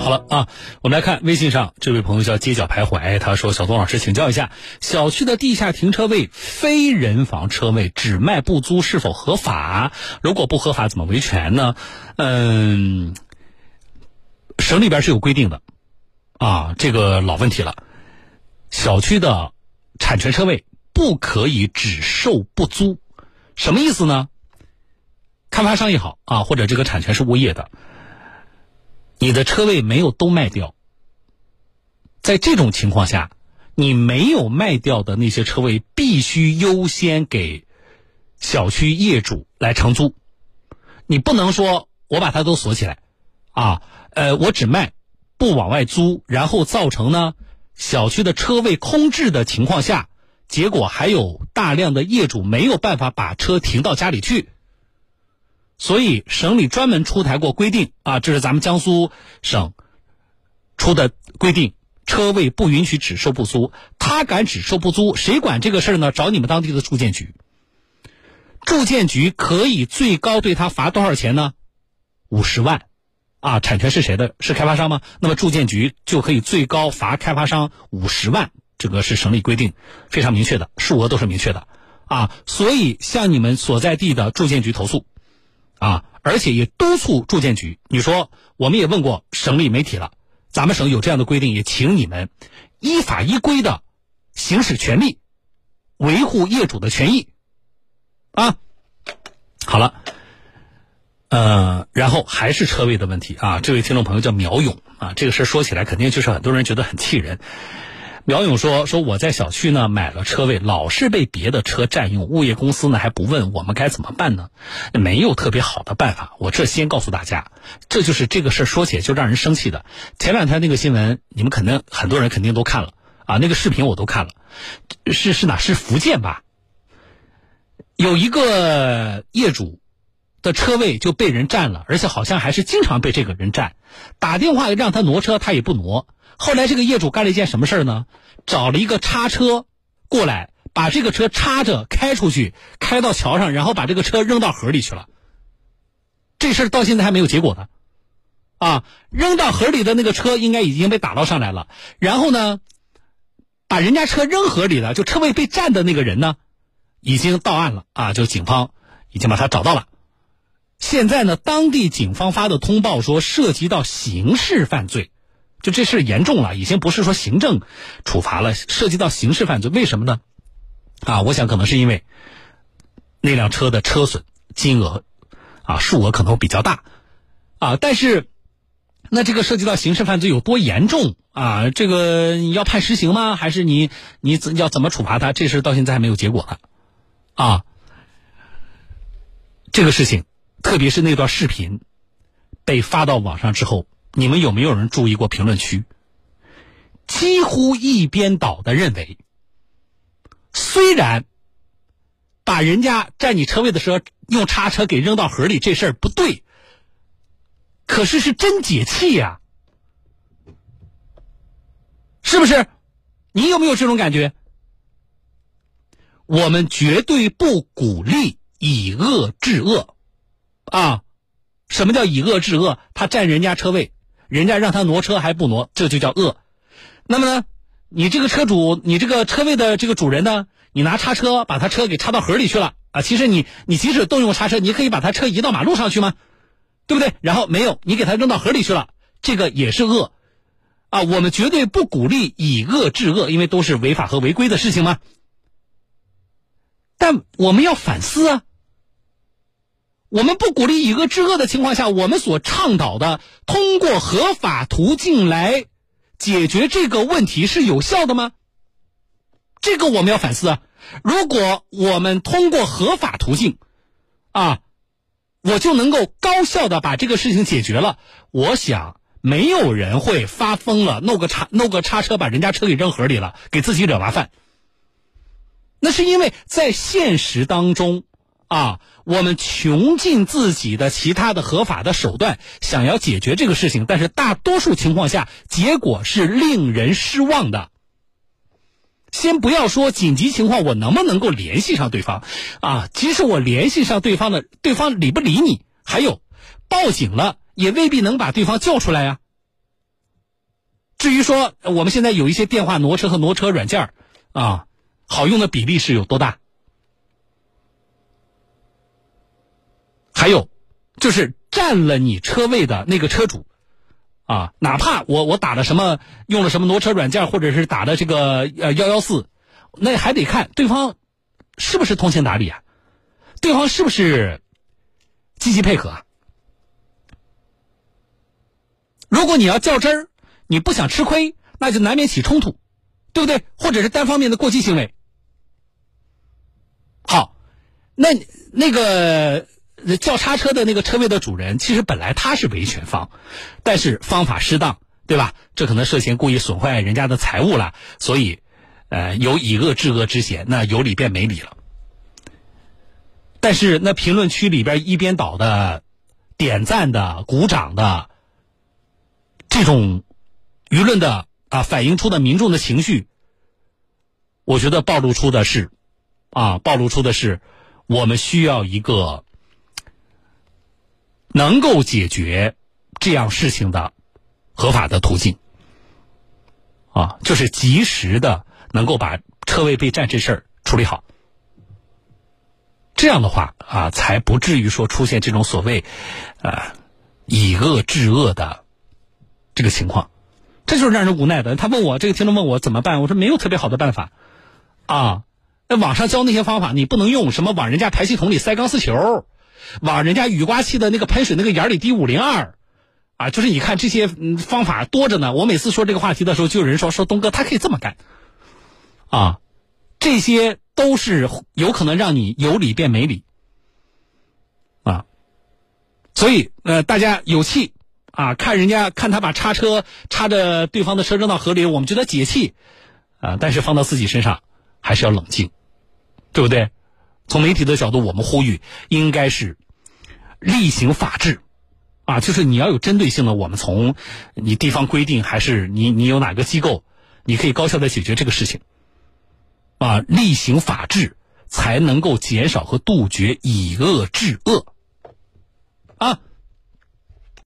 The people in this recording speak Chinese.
好了啊，我们来看微信上这位朋友叫街角徘徊，他说：“小东老师，请教一下，小区的地下停车位非人防车位只卖不租是否合法？如果不合法，怎么维权呢？”嗯，省里边是有规定的啊，这个老问题了。小区的产权车位不可以只售不租，什么意思呢？开发商也好啊，或者这个产权是物业的。你的车位没有都卖掉，在这种情况下，你没有卖掉的那些车位必须优先给小区业主来承租。你不能说我把它都锁起来，啊，呃，我只卖不往外租，然后造成呢小区的车位空置的情况下，结果还有大量的业主没有办法把车停到家里去。所以省里专门出台过规定啊，这是咱们江苏省出的规定，车位不允许只售不租。他敢只售不租，谁管这个事儿呢？找你们当地的住建局。住建局可以最高对他罚多少钱呢？五十万，啊，产权是谁的？是开发商吗？那么住建局就可以最高罚开发商五十万，这个是省里规定，非常明确的，数额都是明确的，啊，所以向你们所在地的住建局投诉。啊，而且也督促住建局。你说，我们也问过省里媒体了，咱们省有这样的规定，也请你们依法依规的行使权利，维护业主的权益。啊，好了，呃，然后还是车位的问题啊。这位听众朋友叫苗勇啊，这个事说起来肯定就是很多人觉得很气人。苗勇说：“说我在小区呢买了车位，老是被别的车占用，物业公司呢还不问我们该怎么办呢？没有特别好的办法。我这先告诉大家，这就是这个事儿说起来就让人生气的。前两天那个新闻，你们肯定很多人肯定都看了啊，那个视频我都看了，是是哪？是福建吧？有一个业主的车位就被人占了，而且好像还是经常被这个人占，打电话让他挪车，他也不挪。”后来这个业主干了一件什么事呢？找了一个叉车过来，把这个车叉着开出去，开到桥上，然后把这个车扔到河里去了。这事到现在还没有结果呢。啊，扔到河里的那个车应该已经被打捞上来了。然后呢，把人家车扔河里了，就车位被占的那个人呢，已经到案了啊，就警方已经把他找到了。现在呢，当地警方发的通报说涉及到刑事犯罪。就这事严重了，已经不是说行政处罚了，涉及到刑事犯罪。为什么呢？啊，我想可能是因为那辆车的车损金额啊数额可能比较大啊。但是那这个涉及到刑事犯罪有多严重啊？这个要判实刑吗？还是你你怎要怎么处罚他？这事到现在还没有结果呢啊。这个事情，特别是那段视频被发到网上之后。你们有没有人注意过评论区？几乎一边倒的认为，虽然把人家占你车位的时候用叉车给扔到河里这事儿不对，可是是真解气呀，是不是？你有没有这种感觉？我们绝对不鼓励以恶治恶，啊，什么叫以恶治恶？他占人家车位。人家让他挪车还不挪，这就叫恶。那么呢，你这个车主，你这个车位的这个主人呢，你拿叉车把他车给插到河里去了啊？其实你你即使动用叉车，你可以把他车移到马路上去吗？对不对？然后没有，你给他扔到河里去了，这个也是恶啊。我们绝对不鼓励以恶治恶，因为都是违法和违规的事情嘛。但我们要反思啊。我们不鼓励以恶制恶的情况下，我们所倡导的通过合法途径来解决这个问题是有效的吗？这个我们要反思啊！如果我们通过合法途径，啊，我就能够高效的把这个事情解决了，我想没有人会发疯了，弄个叉弄个叉车把人家车给扔河里了，给自己惹麻烦。那是因为在现实当中。啊，我们穷尽自己的其他的合法的手段，想要解决这个事情，但是大多数情况下，结果是令人失望的。先不要说紧急情况，我能不能够联系上对方？啊，即使我联系上对方的，对方理不理你？还有，报警了也未必能把对方叫出来呀。至于说我们现在有一些电话挪车和挪车软件啊，好用的比例是有多大？还有就是占了你车位的那个车主啊，哪怕我我打了什么用了什么挪车软件，或者是打的这个呃幺幺四，那还得看对方是不是通情达理啊，对方是不是积极配合啊？如果你要较真儿，你不想吃亏，那就难免起冲突，对不对？或者是单方面的过激行为。好，那那个那叫叉车的那个车位的主人，其实本来他是维权方，但是方法失当，对吧？这可能涉嫌故意损坏人家的财物了，所以，呃，有以恶制恶之嫌，那有理变没理了。但是那评论区里边一边倒的点赞的、鼓掌的。这种舆论的啊，反映出的民众的情绪，我觉得暴露出的是啊，暴露出的是我们需要一个能够解决这样事情的合法的途径啊，就是及时的能够把车位被占这事儿处理好。这样的话啊，才不至于说出现这种所谓啊以恶制恶的。这个情况，这就是让人无奈的。他问我这个听众问我怎么办，我说没有特别好的办法，啊，那网上教那些方法你不能用，什么往人家排气筒里塞钢丝球，往人家雨刮器的那个喷水那个眼里滴五零二，啊，就是你看这些方法多着呢。我每次说这个话题的时候，就有人说说东哥他可以这么干，啊，这些都是有可能让你有理变没理，啊，所以呃大家有气。啊，看人家看他把叉车插着对方的车扔到河里，我们觉得解气，啊，但是放到自己身上还是要冷静，对不对？从媒体的角度，我们呼吁应该是厉行法治，啊，就是你要有针对性的，我们从你地方规定还是你你有哪个机构，你可以高效的解决这个事情，啊，厉行法治才能够减少和杜绝以恶治恶，啊。